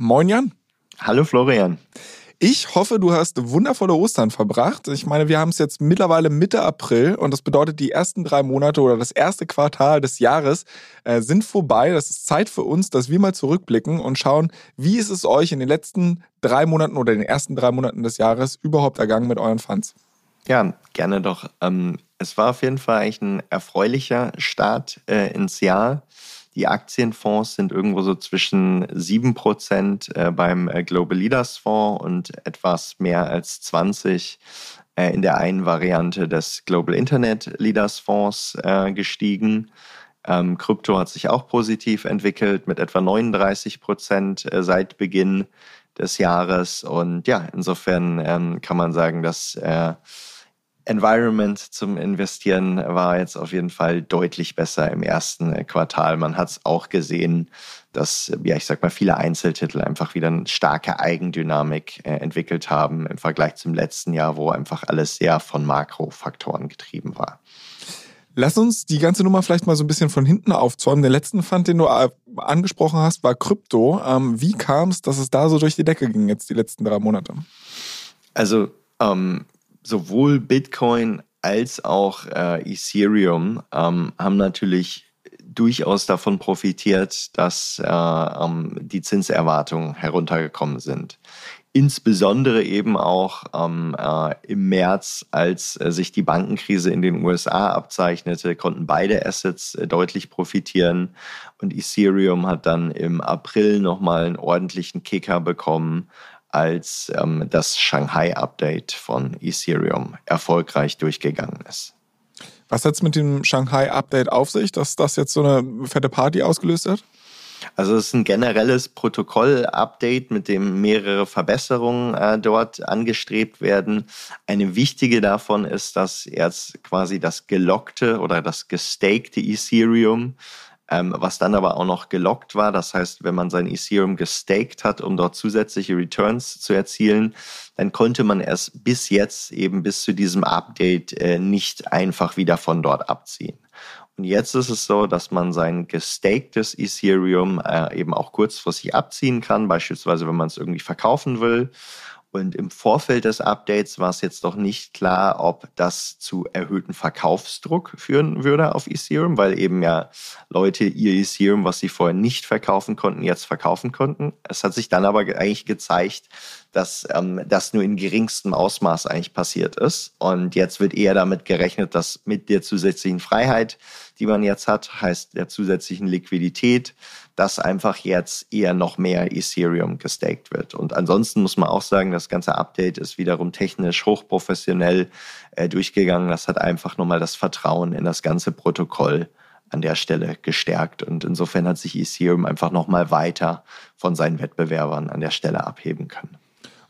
Moin Jan. Hallo Florian. Ich hoffe, du hast wundervolle Ostern verbracht. Ich meine, wir haben es jetzt mittlerweile Mitte April und das bedeutet, die ersten drei Monate oder das erste Quartal des Jahres äh, sind vorbei. Das ist Zeit für uns, dass wir mal zurückblicken und schauen, wie ist es euch in den letzten drei Monaten oder den ersten drei Monaten des Jahres überhaupt ergangen mit euren Funds? Ja, gerne doch. Ähm, es war auf jeden Fall eigentlich ein erfreulicher Start äh, ins Jahr. Die Aktienfonds sind irgendwo so zwischen 7% äh, beim äh, Global Leaders Fonds und etwas mehr als 20% äh, in der einen Variante des Global Internet Leaders Fonds gestiegen. Ähm, Krypto hat sich auch positiv entwickelt mit etwa 39% seit Beginn des Jahres. Und ja, insofern ähm, kann man sagen, dass Environment zum Investieren war jetzt auf jeden Fall deutlich besser im ersten äh, Quartal. Man hat es auch gesehen, dass, ja, ich sag mal, viele Einzeltitel einfach wieder eine starke Eigendynamik äh, entwickelt haben im Vergleich zum letzten Jahr, wo einfach alles sehr von Makrofaktoren getrieben war. Lass uns die ganze Nummer vielleicht mal so ein bisschen von hinten aufzäumen. Der letzten Fund, den du äh, angesprochen hast, war Krypto. Ähm, wie kam es, dass es da so durch die Decke ging jetzt die letzten drei Monate? Also ähm, sowohl Bitcoin als auch äh, Ethereum ähm, haben natürlich durchaus davon profitiert, dass äh, ähm, die Zinserwartungen heruntergekommen sind. Insbesondere eben auch ähm, äh, im März, als äh, sich die Bankenkrise in den USA abzeichnete, konnten beide Assets äh, deutlich profitieren. Und Ethereum hat dann im April nochmal einen ordentlichen Kicker bekommen als ähm, das Shanghai-Update von Ethereum erfolgreich durchgegangen ist. Was hat es mit dem Shanghai-Update auf sich, dass das jetzt so eine fette Party ausgelöst hat? Also es ist ein generelles Protokoll-Update, mit dem mehrere Verbesserungen äh, dort angestrebt werden. Eine wichtige davon ist, dass jetzt quasi das gelockte oder das gestakte Ethereum ähm, was dann aber auch noch gelockt war. Das heißt, wenn man sein Ethereum gestaked hat, um dort zusätzliche Returns zu erzielen, dann konnte man es bis jetzt eben bis zu diesem Update äh, nicht einfach wieder von dort abziehen. Und jetzt ist es so, dass man sein gestakedes Ethereum äh, eben auch kurzfristig abziehen kann, beispielsweise wenn man es irgendwie verkaufen will. Und im Vorfeld des Updates war es jetzt doch nicht klar, ob das zu erhöhten Verkaufsdruck führen würde auf Ethereum, weil eben ja Leute ihr Ethereum, was sie vorher nicht verkaufen konnten, jetzt verkaufen konnten. Es hat sich dann aber eigentlich gezeigt, dass ähm, das nur in geringstem Ausmaß eigentlich passiert ist. Und jetzt wird eher damit gerechnet, dass mit der zusätzlichen Freiheit, die man jetzt hat, heißt der zusätzlichen Liquidität, dass einfach jetzt eher noch mehr Ethereum gestaked wird. Und ansonsten muss man auch sagen, das ganze Update ist wiederum technisch hochprofessionell äh, durchgegangen. Das hat einfach nochmal das Vertrauen in das ganze Protokoll an der Stelle gestärkt. Und insofern hat sich Ethereum einfach nochmal weiter von seinen Wettbewerbern an der Stelle abheben können.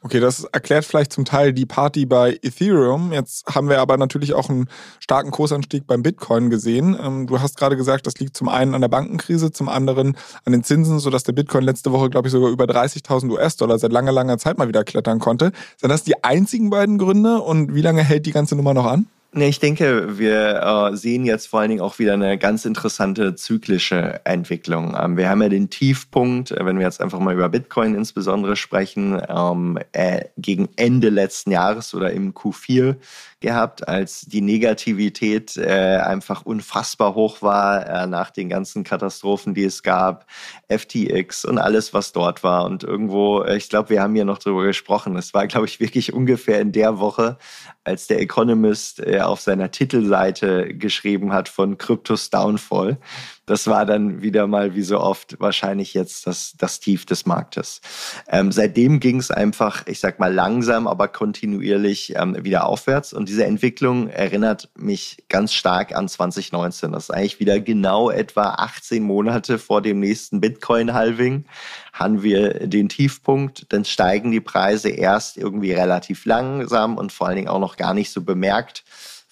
Okay, das erklärt vielleicht zum Teil die Party bei Ethereum. Jetzt haben wir aber natürlich auch einen starken Kursanstieg beim Bitcoin gesehen. Ähm, du hast gerade gesagt, das liegt zum einen an der Bankenkrise, zum anderen an den Zinsen, sodass der Bitcoin letzte Woche, glaube ich, sogar über 30.000 US-Dollar seit langer, langer Zeit mal wieder klettern konnte. Sind das die einzigen beiden Gründe und wie lange hält die ganze Nummer noch an? Nee, ich denke, wir äh, sehen jetzt vor allen Dingen auch wieder eine ganz interessante zyklische Entwicklung. Ähm, wir haben ja den Tiefpunkt, äh, wenn wir jetzt einfach mal über Bitcoin insbesondere sprechen, ähm, äh, gegen Ende letzten Jahres oder im Q4 gehabt, als die Negativität äh, einfach unfassbar hoch war äh, nach den ganzen Katastrophen, die es gab, FTX und alles, was dort war. Und irgendwo, ich glaube, wir haben hier noch drüber gesprochen. Es war, glaube ich, wirklich ungefähr in der Woche, als der Economist äh, auf seiner Titelseite geschrieben hat von Kryptos Downfall. Das war dann wieder mal wie so oft wahrscheinlich jetzt das, das Tief des Marktes. Ähm, seitdem ging es einfach, ich sag mal langsam, aber kontinuierlich ähm, wieder aufwärts. Und diese Entwicklung erinnert mich ganz stark an 2019. Das ist eigentlich wieder genau etwa 18 Monate vor dem nächsten Bitcoin-Halving haben wir den Tiefpunkt, dann steigen die Preise erst irgendwie relativ langsam und vor allen Dingen auch noch gar nicht so bemerkt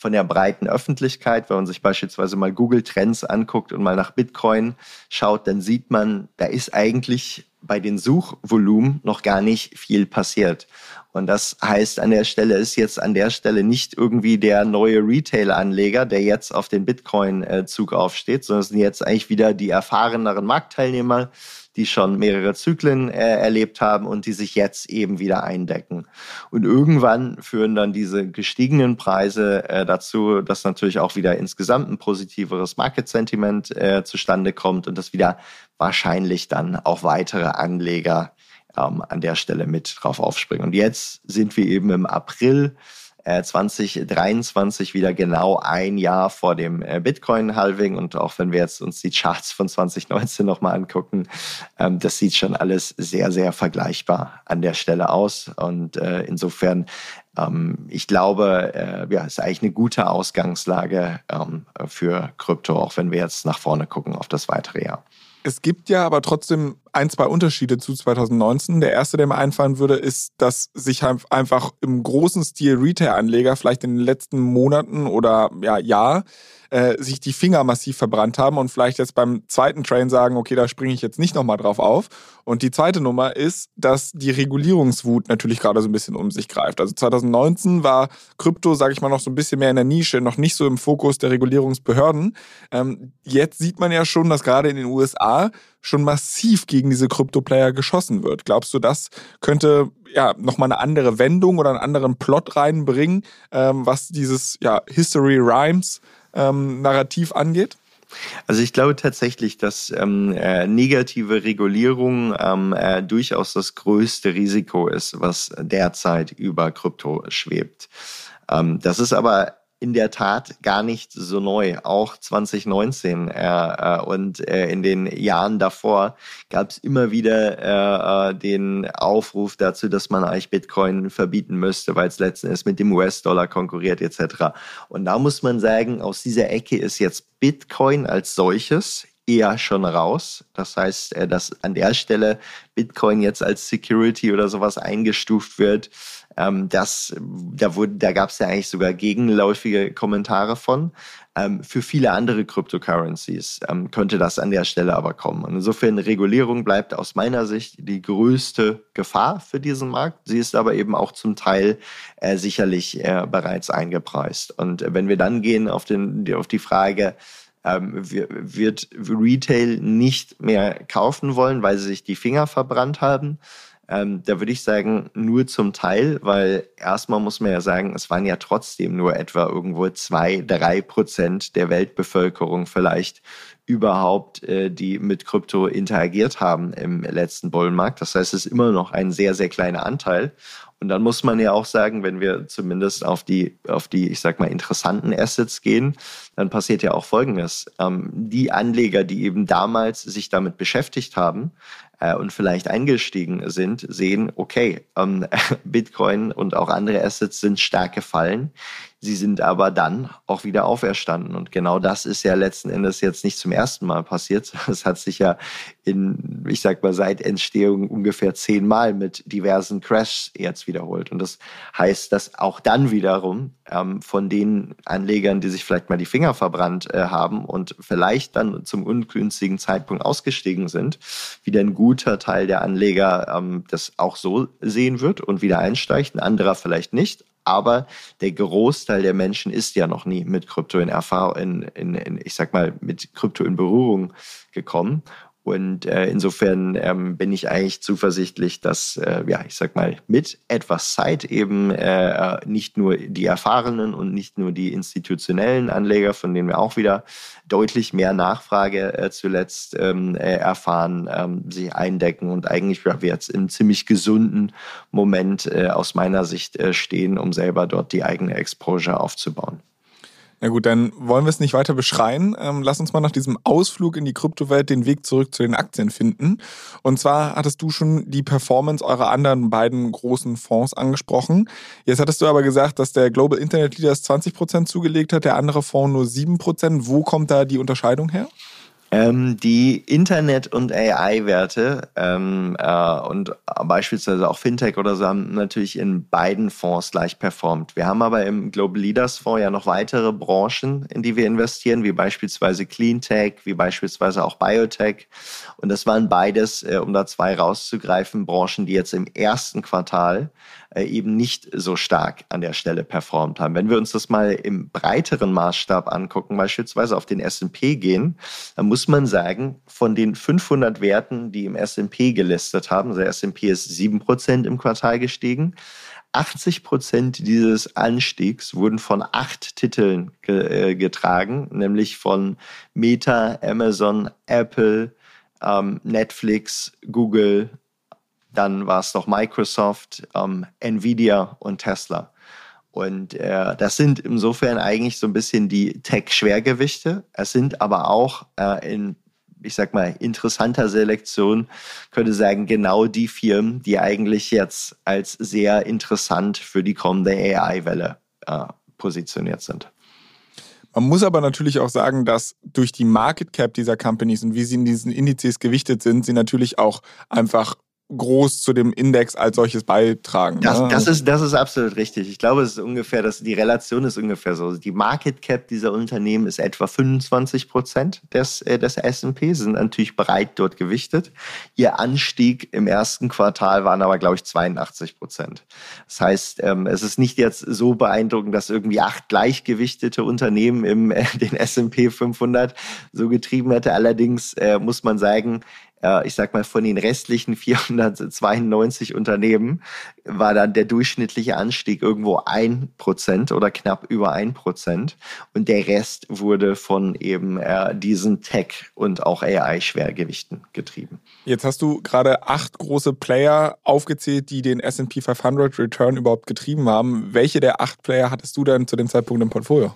von der breiten Öffentlichkeit. Wenn man sich beispielsweise mal Google Trends anguckt und mal nach Bitcoin schaut, dann sieht man, da ist eigentlich bei den Suchvolumen noch gar nicht viel passiert. Und das heißt, an der Stelle ist jetzt an der Stelle nicht irgendwie der neue Retail-Anleger, der jetzt auf den Bitcoin-Zug aufsteht, sondern es sind jetzt eigentlich wieder die erfahreneren Marktteilnehmer, die schon mehrere Zyklen äh, erlebt haben und die sich jetzt eben wieder eindecken. Und irgendwann führen dann diese gestiegenen Preise äh, dazu, dass natürlich auch wieder insgesamt ein positiveres Market-Sentiment äh, zustande kommt und dass wieder wahrscheinlich dann auch weitere Anleger ähm, an der Stelle mit drauf aufspringen. Und jetzt sind wir eben im April 2023 äh, wieder genau ein Jahr vor dem äh, Bitcoin-Halving. Und auch wenn wir jetzt uns die Charts von 2019 nochmal angucken, ähm, das sieht schon alles sehr, sehr vergleichbar an der Stelle aus. Und äh, insofern ähm, ich glaube, ja, ist eigentlich eine gute Ausgangslage ähm, für Krypto, auch wenn wir jetzt nach vorne gucken auf das weitere Jahr. Es gibt ja aber trotzdem ein, zwei Unterschiede zu 2019. Der erste, der mir einfallen würde, ist, dass sich einfach im großen Stil Retail-Anleger vielleicht in den letzten Monaten oder ja, Jahr äh, sich die Finger massiv verbrannt haben und vielleicht jetzt beim zweiten Train sagen, okay, da springe ich jetzt nicht nochmal drauf auf. Und die zweite Nummer ist, dass die Regulierungswut natürlich gerade so ein bisschen um sich greift. Also 2019 war Krypto, sage ich mal, noch so ein bisschen mehr in der Nische, noch nicht so im Fokus der Regulierungsbehörden. Ähm, jetzt sieht man ja schon, dass gerade in den USA schon massiv gegen diese Krypto-Player geschossen wird. Glaubst du, das könnte ja nochmal eine andere Wendung oder einen anderen Plot reinbringen, ähm, was dieses ja, History Rhymes ähm, Narrativ angeht? Also ich glaube tatsächlich, dass ähm, äh, negative Regulierung ähm, äh, durchaus das größte Risiko ist, was derzeit über Krypto schwebt. Ähm, das ist aber in der Tat gar nicht so neu. Auch 2019 äh, äh, und äh, in den Jahren davor gab es immer wieder äh, äh, den Aufruf dazu, dass man eigentlich Bitcoin verbieten müsste, weil es letzten Endes mit dem US-Dollar konkurriert etc. Und da muss man sagen, aus dieser Ecke ist jetzt Bitcoin als solches eher schon raus. Das heißt, äh, dass an der Stelle Bitcoin jetzt als Security oder sowas eingestuft wird, ähm, das, da wurde, da gab es ja eigentlich sogar gegenläufige Kommentare von. Ähm, für viele andere Cryptocurrencies ähm, könnte das an der Stelle aber kommen. Und insofern Regulierung bleibt aus meiner Sicht die größte Gefahr für diesen Markt. Sie ist aber eben auch zum Teil äh, sicherlich äh, bereits eingepreist. Und wenn wir dann gehen auf, den, auf die Frage, ähm, wird Retail nicht mehr kaufen wollen, weil sie sich die Finger verbrannt haben. Ähm, da würde ich sagen, nur zum Teil, weil erstmal muss man ja sagen, es waren ja trotzdem nur etwa irgendwo zwei, drei Prozent der Weltbevölkerung vielleicht überhaupt, äh, die mit Krypto interagiert haben im letzten Bullenmarkt. Das heißt, es ist immer noch ein sehr, sehr kleiner Anteil. Und dann muss man ja auch sagen, wenn wir zumindest auf die, auf die, ich sag mal, interessanten Assets gehen, dann passiert ja auch Folgendes. Ähm, die Anleger, die eben damals sich damit beschäftigt haben, äh, und vielleicht eingestiegen sind, sehen, okay, ähm, Bitcoin und auch andere Assets sind stark gefallen. Sie sind aber dann auch wieder auferstanden. Und genau das ist ja letzten Endes jetzt nicht zum ersten Mal passiert. Es hat sich ja in, ich sag mal, seit Entstehung ungefähr zehnmal mit diversen Crashs jetzt wiederholt. Und das heißt, dass auch dann wiederum ähm, von den Anlegern, die sich vielleicht mal die Finger verbrannt äh, haben und vielleicht dann zum ungünstigen Zeitpunkt ausgestiegen sind, wieder ein guter Teil der Anleger ähm, das auch so sehen wird und wieder einsteigt, ein anderer vielleicht nicht aber der Großteil der Menschen ist ja noch nie mit Krypto in Erfahrung, in, in, in, ich sag mal, mit Krypto in Berührung gekommen. Und äh, insofern ähm, bin ich eigentlich zuversichtlich, dass, äh, ja, ich sag mal, mit etwas Zeit eben äh, nicht nur die erfahrenen und nicht nur die institutionellen Anleger, von denen wir auch wieder deutlich mehr Nachfrage äh, zuletzt ähm, äh, erfahren, ähm, sich eindecken und eigentlich ja, wir jetzt im ziemlich gesunden Moment äh, aus meiner Sicht stehen, um selber dort die eigene Exposure aufzubauen. Na gut, dann wollen wir es nicht weiter beschreien. Ähm, lass uns mal nach diesem Ausflug in die Kryptowelt den Weg zurück zu den Aktien finden. Und zwar hattest du schon die Performance eurer anderen beiden großen Fonds angesprochen. Jetzt hattest du aber gesagt, dass der Global Internet Leaders 20% zugelegt hat, der andere Fonds nur 7%. Wo kommt da die Unterscheidung her? Ähm, die Internet- und AI-Werte ähm, äh, und beispielsweise auch Fintech oder so haben natürlich in beiden Fonds gleich performt. Wir haben aber im Global Leaders Fonds ja noch weitere Branchen, in die wir investieren, wie beispielsweise Cleantech, wie beispielsweise auch Biotech. Und das waren beides, äh, um da zwei rauszugreifen, Branchen, die jetzt im ersten Quartal äh, eben nicht so stark an der Stelle performt haben. Wenn wir uns das mal im breiteren Maßstab angucken, beispielsweise auf den S&P gehen, dann muss man sagen, von den 500 Werten, die im S&P gelistet haben, also der S&P ist 7% im Quartal gestiegen, 80 Prozent dieses Anstiegs wurden von acht Titeln äh, getragen, nämlich von Meta, Amazon, Apple, ähm, Netflix, Google, dann war es noch Microsoft, ähm, Nvidia und Tesla. Und äh, das sind insofern eigentlich so ein bisschen die Tech-Schwergewichte. Es sind aber auch äh, in, ich sag mal, interessanter Selektion, könnte sagen, genau die Firmen, die eigentlich jetzt als sehr interessant für die kommende AI-Welle äh, positioniert sind. Man muss aber natürlich auch sagen, dass durch die Market Cap dieser Companies und wie sie in diesen Indizes gewichtet sind, sie natürlich auch einfach groß zu dem Index als solches beitragen. Das, ne? das, ist, das ist absolut richtig. Ich glaube, es ist ungefähr, dass die Relation ist ungefähr so. Die Market Cap dieser Unternehmen ist etwa 25 Prozent des, äh, des S&P, sind natürlich breit dort gewichtet. Ihr Anstieg im ersten Quartal waren aber, glaube ich, 82 Prozent. Das heißt, ähm, es ist nicht jetzt so beeindruckend, dass irgendwie acht gleichgewichtete Unternehmen im äh, den S&P 500 so getrieben hätte. Allerdings äh, muss man sagen, ich sag mal, von den restlichen 492 Unternehmen war dann der durchschnittliche Anstieg irgendwo ein Prozent oder knapp über ein Prozent. Und der Rest wurde von eben äh, diesen Tech- und auch AI-Schwergewichten getrieben. Jetzt hast du gerade acht große Player aufgezählt, die den S&P 500 Return überhaupt getrieben haben. Welche der acht Player hattest du denn zu dem Zeitpunkt im Portfolio?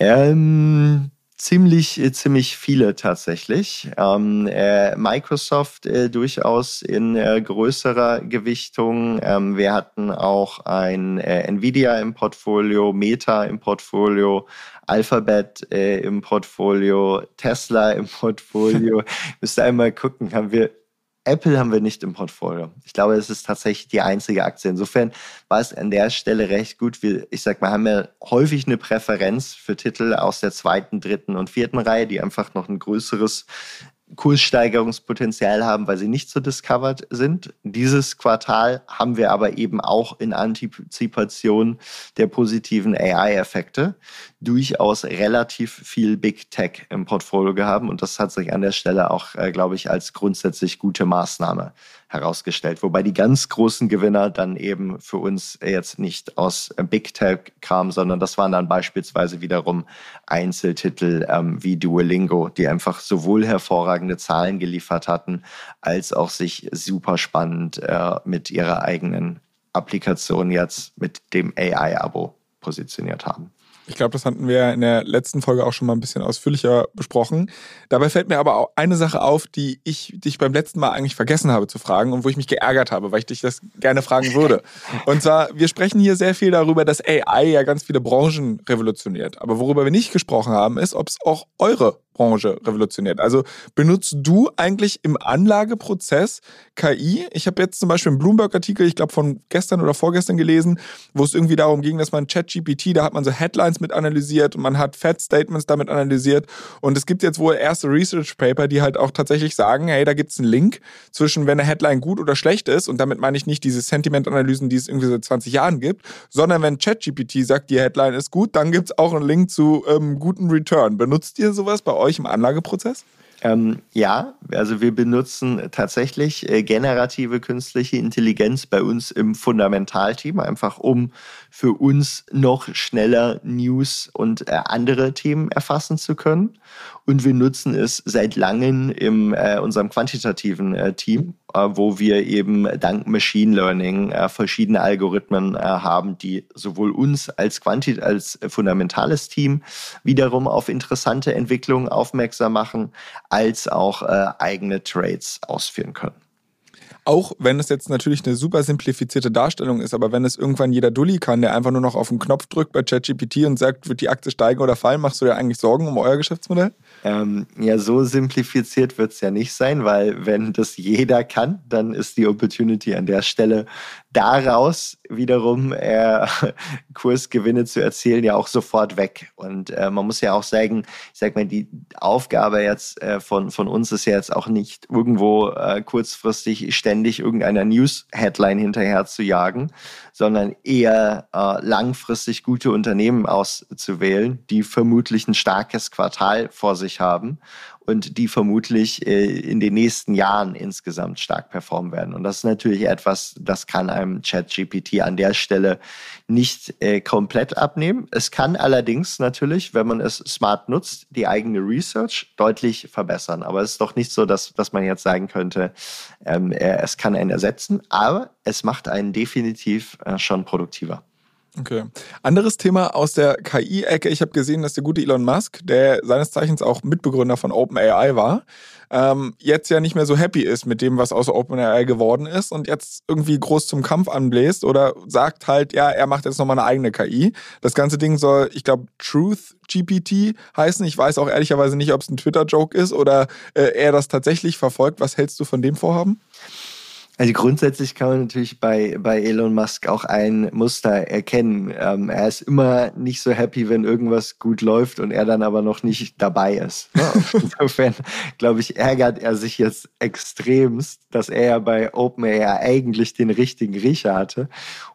Ähm, Ziemlich, äh, ziemlich viele tatsächlich. Ähm, äh, Microsoft äh, durchaus in äh, größerer Gewichtung. Ähm, wir hatten auch ein äh, Nvidia im Portfolio, Meta im Portfolio, Alphabet äh, im Portfolio, Tesla im Portfolio. Müsste einmal gucken, haben wir Apple haben wir nicht im Portfolio. Ich glaube, es ist tatsächlich die einzige Aktie. Insofern war es an der Stelle recht gut. Wir, ich sag mal, haben ja häufig eine Präferenz für Titel aus der zweiten, dritten und vierten Reihe, die einfach noch ein größeres Kurssteigerungspotenzial haben, weil sie nicht so discovered sind. Dieses Quartal haben wir aber eben auch in Antizipation der positiven AI-Effekte durchaus relativ viel Big Tech im Portfolio gehabt und das hat sich an der Stelle auch, äh, glaube ich, als grundsätzlich gute Maßnahme herausgestellt. Wobei die ganz großen Gewinner dann eben für uns jetzt nicht aus Big Tech kamen, sondern das waren dann beispielsweise wiederum Einzeltitel ähm, wie Duolingo, die einfach sowohl hervorragende Zahlen geliefert hatten, als auch sich super spannend äh, mit ihrer eigenen Applikation jetzt mit dem AI-Abo positioniert haben. Ich glaube, das hatten wir in der letzten Folge auch schon mal ein bisschen ausführlicher besprochen. Dabei fällt mir aber auch eine Sache auf, die ich dich beim letzten Mal eigentlich vergessen habe zu fragen und wo ich mich geärgert habe, weil ich dich das gerne fragen würde. Und zwar, wir sprechen hier sehr viel darüber, dass AI ja ganz viele Branchen revolutioniert. Aber worüber wir nicht gesprochen haben, ist, ob es auch eure Branche revolutioniert. Also benutzt du eigentlich im Anlageprozess KI? Ich habe jetzt zum Beispiel einen Bloomberg-Artikel, ich glaube von gestern oder vorgestern gelesen, wo es irgendwie darum ging, dass man ChatGPT, da hat man so Headlines mit analysiert und man hat Fat-Statements damit analysiert und es gibt jetzt wohl erste Research-Paper, die halt auch tatsächlich sagen, hey, da gibt es einen Link zwischen, wenn eine Headline gut oder schlecht ist und damit meine ich nicht diese Sentiment-Analysen, die es irgendwie seit 20 Jahren gibt, sondern wenn ChatGPT sagt, die Headline ist gut, dann gibt es auch einen Link zu ähm, guten Return. Benutzt ihr sowas bei euch? Euch im Anlageprozess? Ähm, ja, also wir benutzen tatsächlich äh, generative künstliche Intelligenz bei uns im Fundamentalteam, einfach um für uns noch schneller News und äh, andere Themen erfassen zu können. Und wir nutzen es seit langem in äh, unserem quantitativen äh, Team, wo wir eben dank Machine Learning äh, verschiedene Algorithmen äh, haben, die sowohl uns als Quanti als fundamentales Team wiederum auf interessante Entwicklungen aufmerksam machen, als auch äh, eigene Trades ausführen können. Auch wenn es jetzt natürlich eine super simplifizierte Darstellung ist, aber wenn es irgendwann jeder Dulli kann, der einfach nur noch auf den Knopf drückt bei ChatGPT und sagt, wird die Aktie steigen oder fallen, machst du dir eigentlich Sorgen um euer Geschäftsmodell? Ähm, ja, so simplifiziert wird es ja nicht sein, weil wenn das jeder kann, dann ist die Opportunity an der Stelle daraus wiederum äh, Kursgewinne zu erzielen, ja auch sofort weg. Und äh, man muss ja auch sagen, ich sag mal, die Aufgabe jetzt äh, von, von uns ist ja jetzt auch nicht irgendwo äh, kurzfristig ständig irgendeiner News-Headline hinterher zu jagen, sondern eher äh, langfristig gute Unternehmen auszuwählen, die vermutlich ein starkes Quartal vor sich haben und die vermutlich äh, in den nächsten Jahren insgesamt stark performen werden. Und das ist natürlich etwas, das kann einem ChatGPT an der Stelle nicht äh, komplett abnehmen. Es kann allerdings natürlich, wenn man es smart nutzt, die eigene Research deutlich verbessern. Aber es ist doch nicht so, dass, dass man jetzt sagen könnte, ähm, es kann einen ersetzen, aber es macht einen definitiv äh, schon produktiver. Okay. Anderes Thema aus der KI-Ecke. Ich habe gesehen, dass der gute Elon Musk, der seines Zeichens auch Mitbegründer von OpenAI war, ähm, jetzt ja nicht mehr so happy ist mit dem, was aus OpenAI geworden ist und jetzt irgendwie groß zum Kampf anbläst oder sagt halt, ja, er macht jetzt nochmal eine eigene KI. Das ganze Ding soll, ich glaube, Truth GPT heißen. Ich weiß auch ehrlicherweise nicht, ob es ein Twitter-Joke ist oder äh, er das tatsächlich verfolgt. Was hältst du von dem Vorhaben? Also grundsätzlich kann man natürlich bei, bei Elon Musk auch ein Muster erkennen. Ähm, er ist immer nicht so happy, wenn irgendwas gut läuft und er dann aber noch nicht dabei ist. Ne? Insofern, glaube ich, ärgert er sich jetzt extremst, dass er ja bei OpenAI eigentlich den richtigen Riecher hatte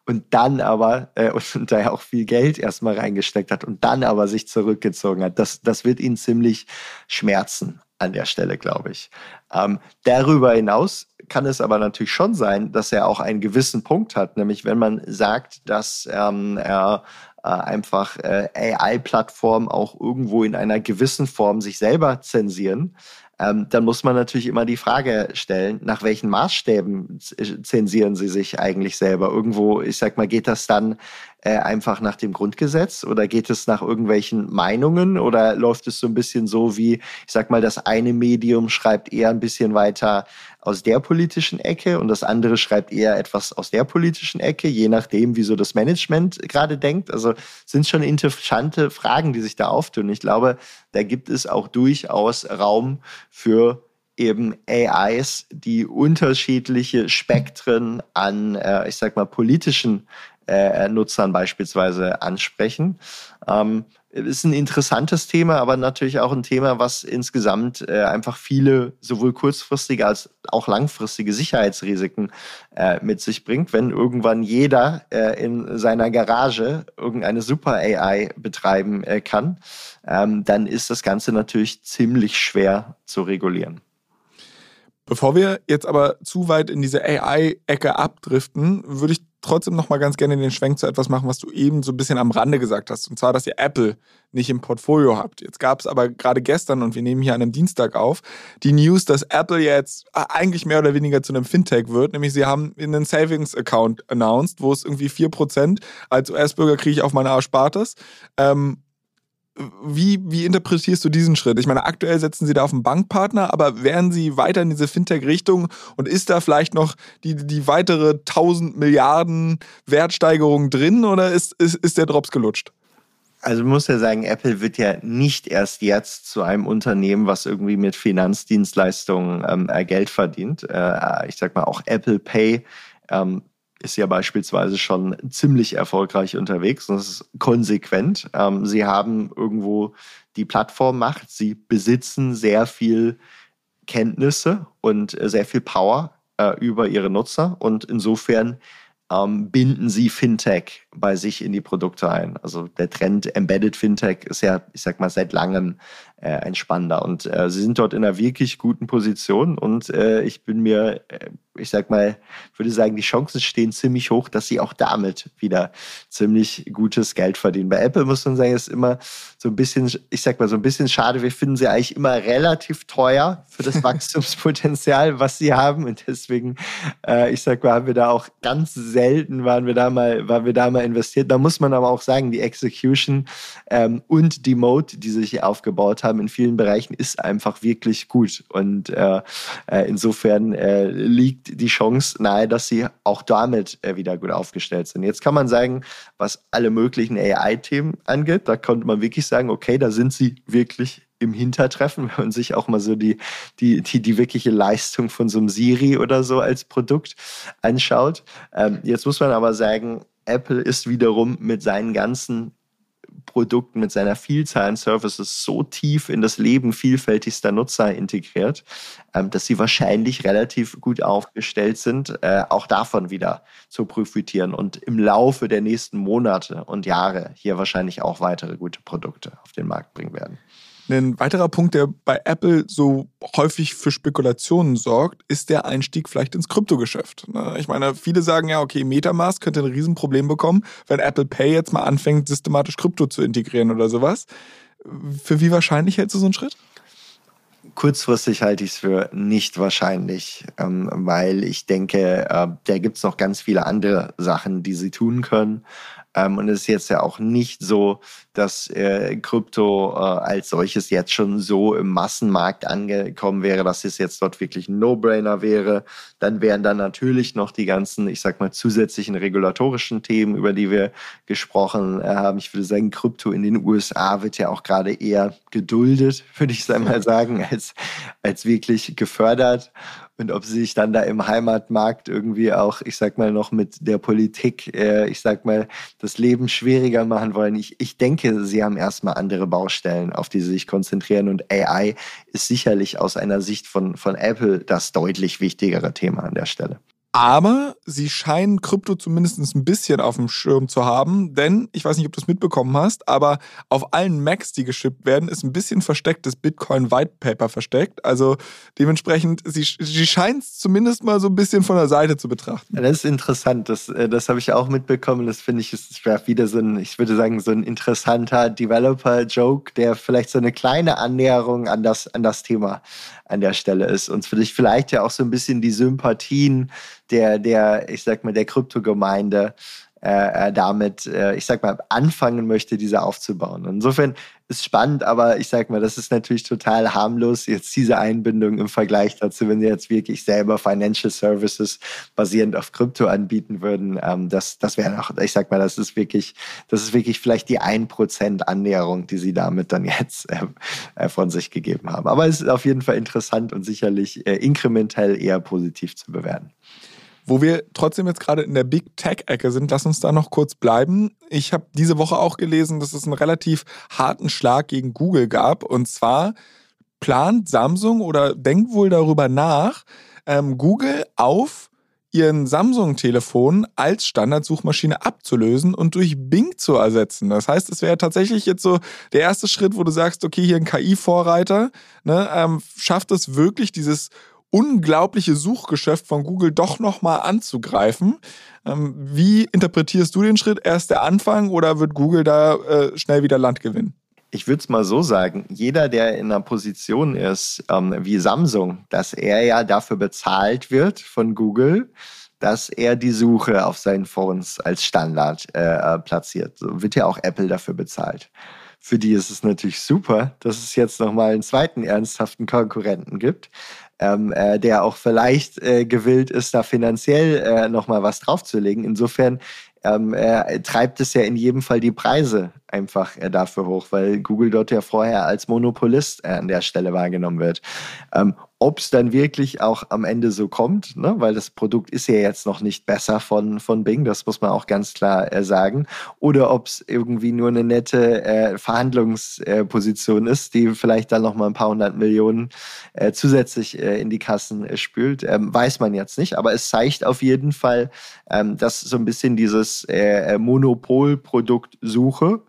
und dann aber, äh, und da er auch viel Geld erstmal reingesteckt hat und dann aber sich zurückgezogen hat. Das, das wird ihn ziemlich schmerzen an der Stelle, glaube ich. Ähm, darüber hinaus kann es aber natürlich schon sein, dass er auch einen gewissen Punkt hat, nämlich wenn man sagt, dass ähm, er äh, einfach äh, AI-Plattformen auch irgendwo in einer gewissen Form sich selber zensieren, ähm, dann muss man natürlich immer die Frage stellen, nach welchen Maßstäben zensieren sie sich eigentlich selber? Irgendwo, ich sag mal, geht das dann äh, einfach nach dem Grundgesetz oder geht es nach irgendwelchen Meinungen oder läuft es so ein bisschen so wie, ich sag mal, das eine Medium schreibt eher ein bisschen weiter aus der politischen Ecke und das andere schreibt eher etwas aus der politischen Ecke, je nachdem, wie so das Management gerade denkt. Also sind schon interessante Fragen, die sich da auftun. Ich glaube, da gibt es auch durchaus Raum für eben AIs, die unterschiedliche Spektren an, äh, ich sag mal, politischen äh, Nutzern beispielsweise ansprechen. Ähm, ist ein interessantes Thema, aber natürlich auch ein Thema, was insgesamt äh, einfach viele sowohl kurzfristige als auch langfristige Sicherheitsrisiken äh, mit sich bringt. Wenn irgendwann jeder äh, in seiner Garage irgendeine Super AI betreiben äh, kann, ähm, dann ist das Ganze natürlich ziemlich schwer zu regulieren. Bevor wir jetzt aber zu weit in diese AI-Ecke abdriften, würde ich trotzdem noch mal ganz gerne den Schwenk zu etwas machen, was du eben so ein bisschen am Rande gesagt hast. Und zwar, dass ihr Apple nicht im Portfolio habt. Jetzt gab es aber gerade gestern, und wir nehmen hier an einem Dienstag auf, die News, dass Apple jetzt eigentlich mehr oder weniger zu einem Fintech wird. Nämlich sie haben einen Savings-Account announced, wo es irgendwie 4% als US-Bürger kriege ich auf meine Erspartes. Ähm, wie, wie interpretierst du diesen Schritt? Ich meine, aktuell setzen Sie da auf einen Bankpartner, aber werden Sie weiter in diese Fintech-Richtung und ist da vielleicht noch die, die weitere 1000 Milliarden Wertsteigerung drin oder ist, ist, ist der Drops gelutscht? Also muss ja sagen, Apple wird ja nicht erst jetzt zu einem Unternehmen, was irgendwie mit Finanzdienstleistungen ähm, äh, Geld verdient. Äh, ich sag mal auch Apple Pay ähm, ist ja beispielsweise schon ziemlich erfolgreich unterwegs und das ist konsequent. Ähm, sie haben irgendwo die Plattformmacht, sie besitzen sehr viel Kenntnisse und äh, sehr viel Power äh, über ihre Nutzer und insofern ähm, binden sie Fintech bei sich in die Produkte ein. Also der Trend Embedded Fintech ist ja, ich sag mal, seit langem äh, ein spannender. Und äh, sie sind dort in einer wirklich guten Position und äh, ich bin mir äh, ich sag mal, würde sagen, die Chancen stehen ziemlich hoch, dass sie auch damit wieder ziemlich gutes Geld verdienen. Bei Apple muss man sagen, ist immer so ein bisschen, ich sag mal, so ein bisschen schade. Wir finden sie eigentlich immer relativ teuer für das Wachstumspotenzial, was sie haben. Und deswegen, äh, ich sag mal, haben wir da auch ganz selten waren wir da mal, waren wir da mal investiert. Da muss man aber auch sagen, die Execution ähm, und die Mode, die sich hier aufgebaut haben in vielen Bereichen, ist einfach wirklich gut. Und äh, äh insofern äh, liegt die Chance nahe, dass sie auch damit äh, wieder gut aufgestellt sind. Jetzt kann man sagen, was alle möglichen AI-Themen angeht, da konnte man wirklich sagen, okay, da sind sie wirklich im Hintertreffen, wenn man sich auch mal so die, die, die, die wirkliche Leistung von so einem Siri oder so als Produkt anschaut. Ähm, jetzt muss man aber sagen, Apple ist wiederum mit seinen ganzen Produkten, mit seiner Vielzahl an Services so tief in das Leben vielfältigster Nutzer integriert, ähm, dass sie wahrscheinlich relativ gut aufgestellt sind, äh, auch davon wieder zu profitieren und im Laufe der nächsten Monate und Jahre hier wahrscheinlich auch weitere gute Produkte auf den Markt bringen werden. Ein weiterer Punkt, der bei Apple so häufig für Spekulationen sorgt, ist der Einstieg vielleicht ins Kryptogeschäft. Ne? Ich meine, viele sagen ja, okay, Metamask könnte ein Riesenproblem bekommen, wenn Apple Pay jetzt mal anfängt, systematisch Krypto zu integrieren oder sowas. Für wie wahrscheinlich hältst du so einen Schritt? Kurzfristig halte ich es für nicht wahrscheinlich, ähm, weil ich denke, äh, da gibt es noch ganz viele andere Sachen, die sie tun können. Ähm, und es ist jetzt ja auch nicht so, dass äh, Krypto äh, als solches jetzt schon so im Massenmarkt angekommen wäre, dass es jetzt dort wirklich ein No-Brainer wäre. Dann wären dann natürlich noch die ganzen, ich sag mal, zusätzlichen regulatorischen Themen, über die wir gesprochen haben. Ich würde sagen, Krypto in den USA wird ja auch gerade eher geduldet, würde ich sagen, als, als wirklich gefördert und ob sie sich dann da im Heimatmarkt irgendwie auch, ich sag mal, noch mit der Politik, äh, ich sag mal, das Leben schwieriger machen wollen. Ich, ich denke, sie haben erstmal andere Baustellen, auf die sie sich konzentrieren und AI ist sicherlich aus einer Sicht von, von Apple das deutlich wichtigere Thema an der Stelle. Aber sie scheinen Krypto zumindest ein bisschen auf dem Schirm zu haben, denn ich weiß nicht, ob du es mitbekommen hast, aber auf allen Macs, die geschippt werden, ist ein bisschen verstecktes Bitcoin White Paper versteckt. Also dementsprechend, sie, sie scheint es zumindest mal so ein bisschen von der Seite zu betrachten. Ja, das ist interessant. Das, äh, das habe ich auch mitbekommen. Das finde ich ist wieder so ein, ich würde sagen, so ein interessanter Developer-Joke, der vielleicht so eine kleine Annäherung an das, an das Thema an der Stelle ist und vielleicht ja auch so ein bisschen die Sympathien der, der ich sag mal, der Kryptogemeinde äh, äh, damit, äh, ich sag mal, anfangen möchte, diese aufzubauen. Insofern ist spannend, aber ich sag mal, das ist natürlich total harmlos, jetzt diese Einbindung im Vergleich dazu, wenn sie jetzt wirklich selber Financial Services basierend auf Krypto anbieten würden. Ähm, das das wäre noch, ich sag mal, das ist wirklich, das ist wirklich vielleicht die 1% Annäherung, die sie damit dann jetzt äh, äh, von sich gegeben haben. Aber es ist auf jeden Fall interessant und sicherlich äh, inkrementell eher positiv zu bewerten. Wo wir trotzdem jetzt gerade in der Big Tech-Ecke sind, lass uns da noch kurz bleiben. Ich habe diese Woche auch gelesen, dass es einen relativ harten Schlag gegen Google gab. Und zwar plant Samsung oder denkt wohl darüber nach, ähm, Google auf ihren Samsung-Telefon als Standardsuchmaschine abzulösen und durch Bing zu ersetzen. Das heißt, es wäre tatsächlich jetzt so der erste Schritt, wo du sagst, okay, hier ein KI-Vorreiter, ne, ähm, schafft es wirklich, dieses unglaubliche Suchgeschäft von Google doch nochmal anzugreifen. Ähm, wie interpretierst du den Schritt? Erst der Anfang oder wird Google da äh, schnell wieder Land gewinnen? Ich würde es mal so sagen, jeder, der in einer Position ist ähm, wie Samsung, dass er ja dafür bezahlt wird von Google, dass er die Suche auf seinen Phones als Standard äh, platziert. So wird ja auch Apple dafür bezahlt. Für die ist es natürlich super, dass es jetzt nochmal einen zweiten ernsthaften Konkurrenten gibt ähm, äh, der auch vielleicht äh, gewillt ist, da finanziell äh, nochmal was draufzulegen. Insofern ähm, äh, treibt es ja in jedem Fall die Preise einfach äh, dafür hoch, weil Google dort ja vorher als Monopolist äh, an der Stelle wahrgenommen wird. Ähm, ob es dann wirklich auch am Ende so kommt, ne? weil das Produkt ist ja jetzt noch nicht besser von, von Bing, das muss man auch ganz klar äh, sagen, oder ob es irgendwie nur eine nette äh, Verhandlungsposition äh, ist, die vielleicht dann noch mal ein paar hundert Millionen äh, zusätzlich äh, in die Kassen äh, spült, ähm, weiß man jetzt nicht, aber es zeigt auf jeden Fall, ähm, dass so ein bisschen dieses äh, Monopolproduktsuche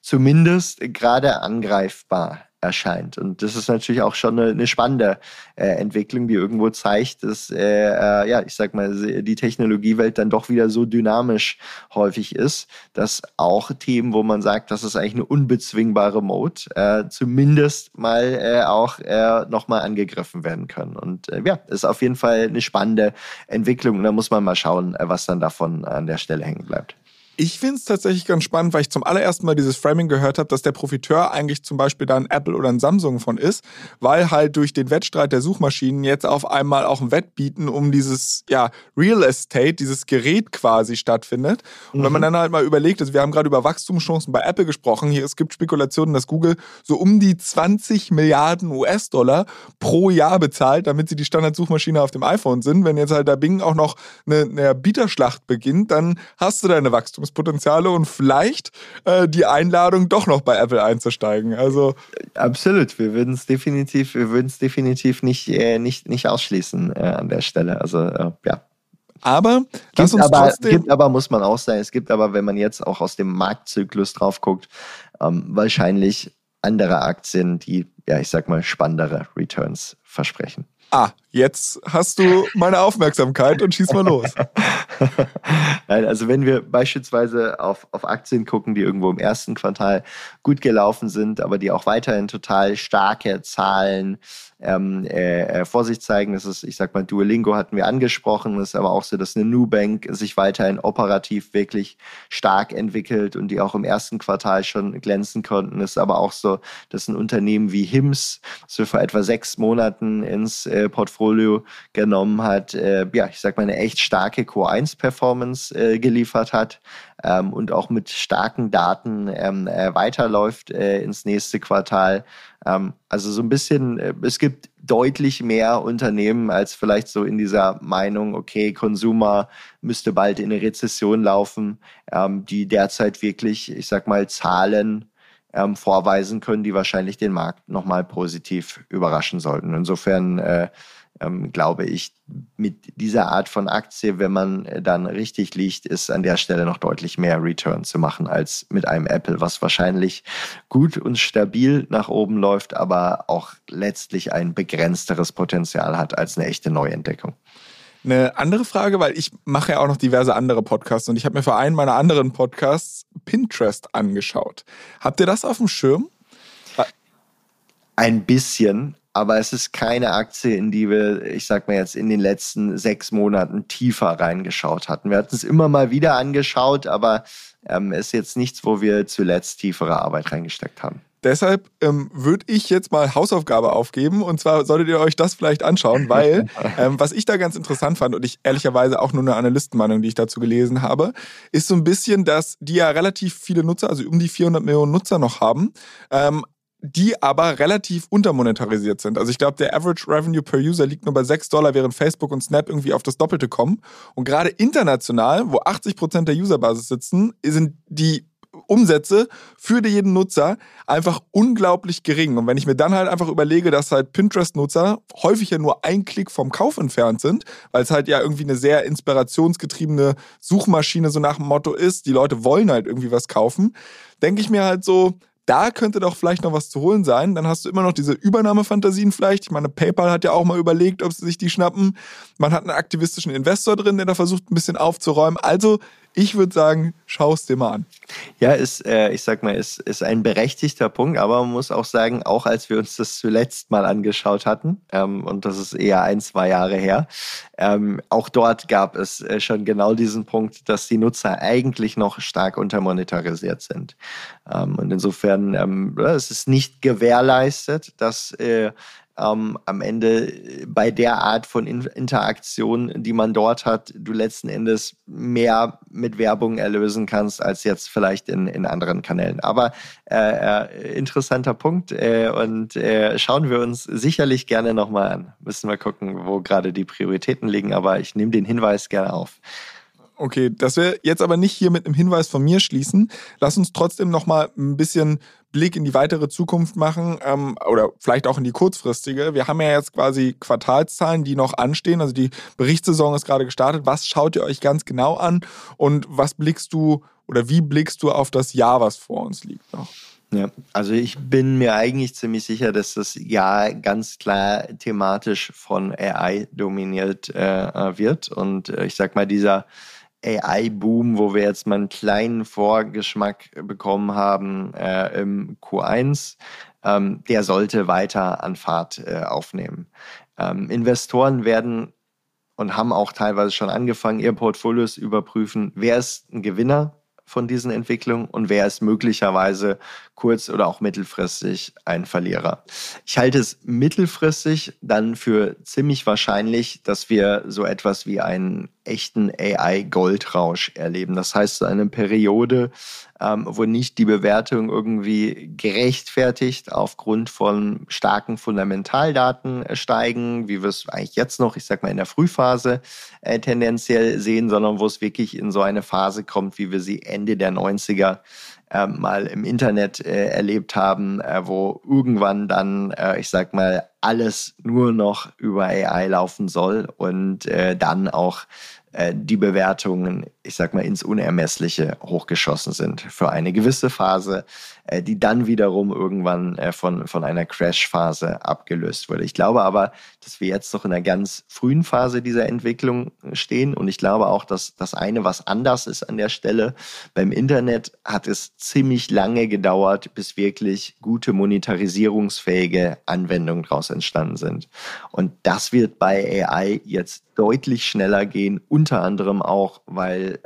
zumindest gerade angreifbar erscheint. Und das ist natürlich auch schon eine, eine spannende äh, Entwicklung, die irgendwo zeigt, dass, äh, äh, ja, ich sag mal, die Technologiewelt dann doch wieder so dynamisch häufig ist, dass auch Themen, wo man sagt, das ist eigentlich eine unbezwingbare Mode, äh, zumindest mal äh, auch äh, nochmal angegriffen werden können. Und äh, ja, ist auf jeden Fall eine spannende Entwicklung. Und da muss man mal schauen, was dann davon an der Stelle hängen bleibt. Ich finde es tatsächlich ganz spannend, weil ich zum allerersten Mal dieses Framing gehört habe, dass der Profiteur eigentlich zum Beispiel da ein Apple oder ein Samsung von ist, weil halt durch den Wettstreit der Suchmaschinen jetzt auf einmal auch ein Wettbieten um dieses ja, Real Estate, dieses Gerät quasi stattfindet. Und mhm. wenn man mhm. dann halt mal überlegt, also wir haben gerade über Wachstumschancen bei Apple gesprochen, hier es gibt Spekulationen, dass Google so um die 20 Milliarden US-Dollar pro Jahr bezahlt, damit sie die Standardsuchmaschine auf dem iPhone sind. Wenn jetzt halt da Bing auch noch eine, eine Bieterschlacht beginnt, dann hast du deine Wachstum Wachstumspotenziale und vielleicht äh, die Einladung, doch noch bei Apple einzusteigen. Also absolut, wir würden es definitiv, wir würden es definitiv nicht, äh, nicht, nicht ausschließen äh, an der Stelle. Also äh, ja. Aber trotzdem. Gibt aber, muss man auch sagen, es gibt aber, wenn man jetzt auch aus dem Marktzyklus drauf guckt, ähm, wahrscheinlich andere Aktien, die, ja, ich sag mal, spannendere Returns versprechen. Ah, jetzt hast du meine Aufmerksamkeit und schieß mal los. Nein, also wenn wir beispielsweise auf, auf Aktien gucken, die irgendwo im ersten Quartal gut gelaufen sind, aber die auch weiterhin total starke Zahlen ähm, äh, vor sich zeigen. Das ist, ich sag mal, Duolingo hatten wir angesprochen. Das ist aber auch so, dass eine Nubank sich weiterhin operativ wirklich stark entwickelt und die auch im ersten Quartal schon glänzen konnten. Das ist aber auch so, dass ein Unternehmen wie HIMS, das wir vor etwa sechs Monaten ins äh, Portfolio genommen hat, äh, ja, ich sag mal, eine echt starke Q1-Performance äh, geliefert hat ähm, und auch mit starken Daten ähm, äh, weiterläuft äh, ins nächste Quartal. Ähm, also so ein bisschen, äh, es gibt deutlich mehr Unternehmen als vielleicht so in dieser Meinung, okay, Consumer müsste bald in eine Rezession laufen, ähm, die derzeit wirklich, ich sag mal, Zahlen ähm, vorweisen können, die wahrscheinlich den Markt nochmal positiv überraschen sollten. Insofern äh, ähm, glaube ich, mit dieser Art von Aktie, wenn man äh, dann richtig liegt, ist an der Stelle noch deutlich mehr Return zu machen als mit einem Apple, was wahrscheinlich gut und stabil nach oben läuft, aber auch letztlich ein begrenzteres Potenzial hat als eine echte Neuentdeckung. Eine andere Frage, weil ich mache ja auch noch diverse andere Podcasts und ich habe mir für einen meiner anderen Podcasts Pinterest angeschaut. Habt ihr das auf dem Schirm? Ein bisschen, aber es ist keine Aktie, in die wir, ich sag mal jetzt, in den letzten sechs Monaten tiefer reingeschaut hatten. Wir hatten es immer mal wieder angeschaut, aber ähm, ist jetzt nichts, wo wir zuletzt tiefere Arbeit reingesteckt haben. Deshalb ähm, würde ich jetzt mal Hausaufgabe aufgeben und zwar solltet ihr euch das vielleicht anschauen, weil ähm, was ich da ganz interessant fand und ich ehrlicherweise auch nur eine Analystenmeinung, die ich dazu gelesen habe, ist so ein bisschen, dass die ja relativ viele Nutzer, also um die 400 Millionen Nutzer noch haben, ähm, die aber relativ untermonetarisiert sind. Also ich glaube, der Average Revenue per User liegt nur bei 6 Dollar, während Facebook und Snap irgendwie auf das Doppelte kommen. Und gerade international, wo 80 Prozent der Userbasis sitzen, sind die Umsätze für jeden Nutzer einfach unglaublich gering. Und wenn ich mir dann halt einfach überlege, dass halt Pinterest-Nutzer häufig ja nur ein Klick vom Kauf entfernt sind, weil es halt ja irgendwie eine sehr inspirationsgetriebene Suchmaschine so nach dem Motto ist, die Leute wollen halt irgendwie was kaufen, denke ich mir halt so, da könnte doch vielleicht noch was zu holen sein. Dann hast du immer noch diese Übernahmefantasien vielleicht. Ich meine, PayPal hat ja auch mal überlegt, ob sie sich die schnappen. Man hat einen aktivistischen Investor drin, der da versucht, ein bisschen aufzuräumen. Also ich würde sagen, schau es dir mal an. Ja, ist, äh, ich sag mal, ist, ist ein berechtigter Punkt, aber man muss auch sagen, auch als wir uns das zuletzt mal angeschaut hatten, ähm, und das ist eher ein, zwei Jahre her, ähm, auch dort gab es äh, schon genau diesen Punkt, dass die Nutzer eigentlich noch stark untermonetarisiert sind. Ähm, und insofern, ähm, es ist nicht gewährleistet, dass äh, ähm, am Ende äh, bei der Art von In Interaktion, die man dort hat, du letzten Endes mehr mit Werbung erlösen kannst als jetzt vielleicht in, in anderen Kanälen. Aber äh, äh, interessanter Punkt äh, und äh, schauen wir uns sicherlich gerne nochmal an. Müssen wir gucken, wo gerade die Prioritäten liegen, aber ich nehme den Hinweis gerne auf. Okay, dass wir jetzt aber nicht hier mit einem Hinweis von mir schließen. Lass uns trotzdem noch mal ein bisschen Blick in die weitere Zukunft machen ähm, oder vielleicht auch in die kurzfristige. Wir haben ja jetzt quasi Quartalszahlen, die noch anstehen. Also die Berichtssaison ist gerade gestartet. Was schaut ihr euch ganz genau an und was blickst du oder wie blickst du auf das Jahr, was vor uns liegt noch? Ja, also ich bin mir eigentlich ziemlich sicher, dass das Jahr ganz klar thematisch von AI dominiert äh, wird. Und äh, ich sag mal, dieser AI-Boom, wo wir jetzt mal einen kleinen Vorgeschmack bekommen haben äh, im Q1, ähm, der sollte weiter an Fahrt äh, aufnehmen. Ähm, Investoren werden und haben auch teilweise schon angefangen, ihr Portfolios überprüfen, wer ist ein Gewinner von diesen Entwicklungen und wer ist möglicherweise kurz- oder auch mittelfristig ein Verlierer. Ich halte es mittelfristig dann für ziemlich wahrscheinlich, dass wir so etwas wie einen echten AI-Goldrausch erleben. Das heißt, eine Periode, ähm, wo nicht die Bewertung irgendwie gerechtfertigt aufgrund von starken Fundamentaldaten steigen, wie wir es eigentlich jetzt noch, ich sag mal, in der Frühphase äh, tendenziell sehen, sondern wo es wirklich in so eine Phase kommt, wie wir sie Ende der 90er äh, mal im Internet äh, erlebt haben, äh, wo irgendwann dann, äh, ich sag mal, alles nur noch über AI laufen soll und äh, dann auch die Bewertungen, ich sag mal, ins Unermessliche hochgeschossen sind für eine gewisse Phase, äh, die dann wiederum irgendwann äh, von, von einer Crash-Phase abgelöst wurde. Ich glaube aber, dass wir jetzt noch in einer ganz frühen Phase dieser Entwicklung stehen und ich glaube auch, dass das eine, was anders ist an der Stelle, beim Internet hat es ziemlich lange gedauert, bis wirklich gute monetarisierungsfähige Anwendungen daraus entstanden sind. Und das wird bei AI jetzt deutlich schneller gehen, unter anderem auch, weil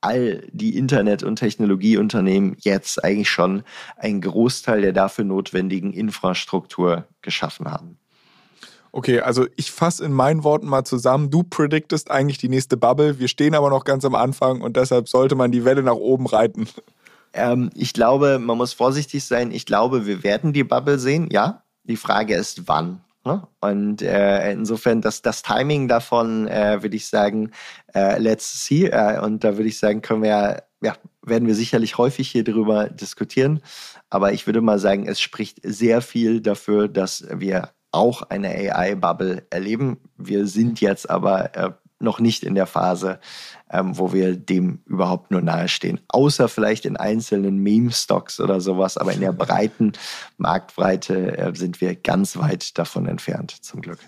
all die Internet- und Technologieunternehmen jetzt eigentlich schon einen Großteil der dafür notwendigen Infrastruktur geschaffen haben. Okay, also ich fasse in meinen Worten mal zusammen. Du prediktest eigentlich die nächste Bubble. Wir stehen aber noch ganz am Anfang und deshalb sollte man die Welle nach oben reiten. Ähm, ich glaube, man muss vorsichtig sein. Ich glaube, wir werden die Bubble sehen, ja. Die Frage ist, wann. Ne? Und äh, insofern, das, das Timing davon, äh, würde ich sagen, äh, let's see. Äh, und da würde ich sagen, können wir, ja, werden wir sicherlich häufig hier drüber diskutieren. Aber ich würde mal sagen, es spricht sehr viel dafür, dass wir auch eine AI-Bubble erleben. Wir sind jetzt aber äh, noch nicht in der Phase, ähm, wo wir dem überhaupt nur nahestehen. Außer vielleicht in einzelnen Meme-Stocks oder sowas, aber in der breiten Marktbreite äh, sind wir ganz weit davon entfernt, zum Glück.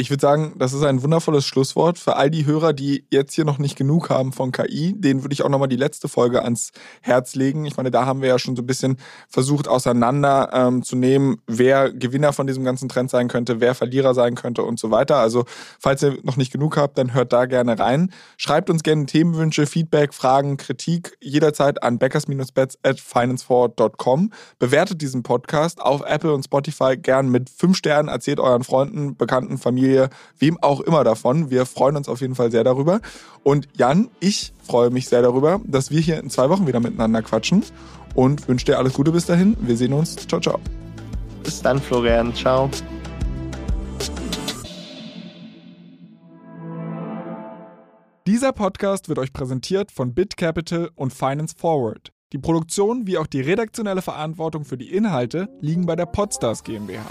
Ich würde sagen, das ist ein wundervolles Schlusswort für all die Hörer, die jetzt hier noch nicht genug haben von KI. Denen würde ich auch nochmal die letzte Folge ans Herz legen. Ich meine, da haben wir ja schon so ein bisschen versucht, auseinander ähm, wer Gewinner von diesem ganzen Trend sein könnte, wer Verlierer sein könnte und so weiter. Also, falls ihr noch nicht genug habt, dann hört da gerne rein. Schreibt uns gerne Themenwünsche, Feedback, Fragen, Kritik jederzeit an backers-bets at financeforward.com. Bewertet diesen Podcast auf Apple und Spotify gern mit fünf Sternen. Erzählt euren Freunden, Bekannten, Familie, Familie, wem auch immer davon. Wir freuen uns auf jeden Fall sehr darüber. Und Jan, ich freue mich sehr darüber, dass wir hier in zwei Wochen wieder miteinander quatschen und wünsche dir alles Gute bis dahin. Wir sehen uns. Ciao, ciao. Bis dann, Florian. Ciao. Dieser Podcast wird euch präsentiert von BitCapital und Finance Forward. Die Produktion wie auch die redaktionelle Verantwortung für die Inhalte liegen bei der Podstars GmbH.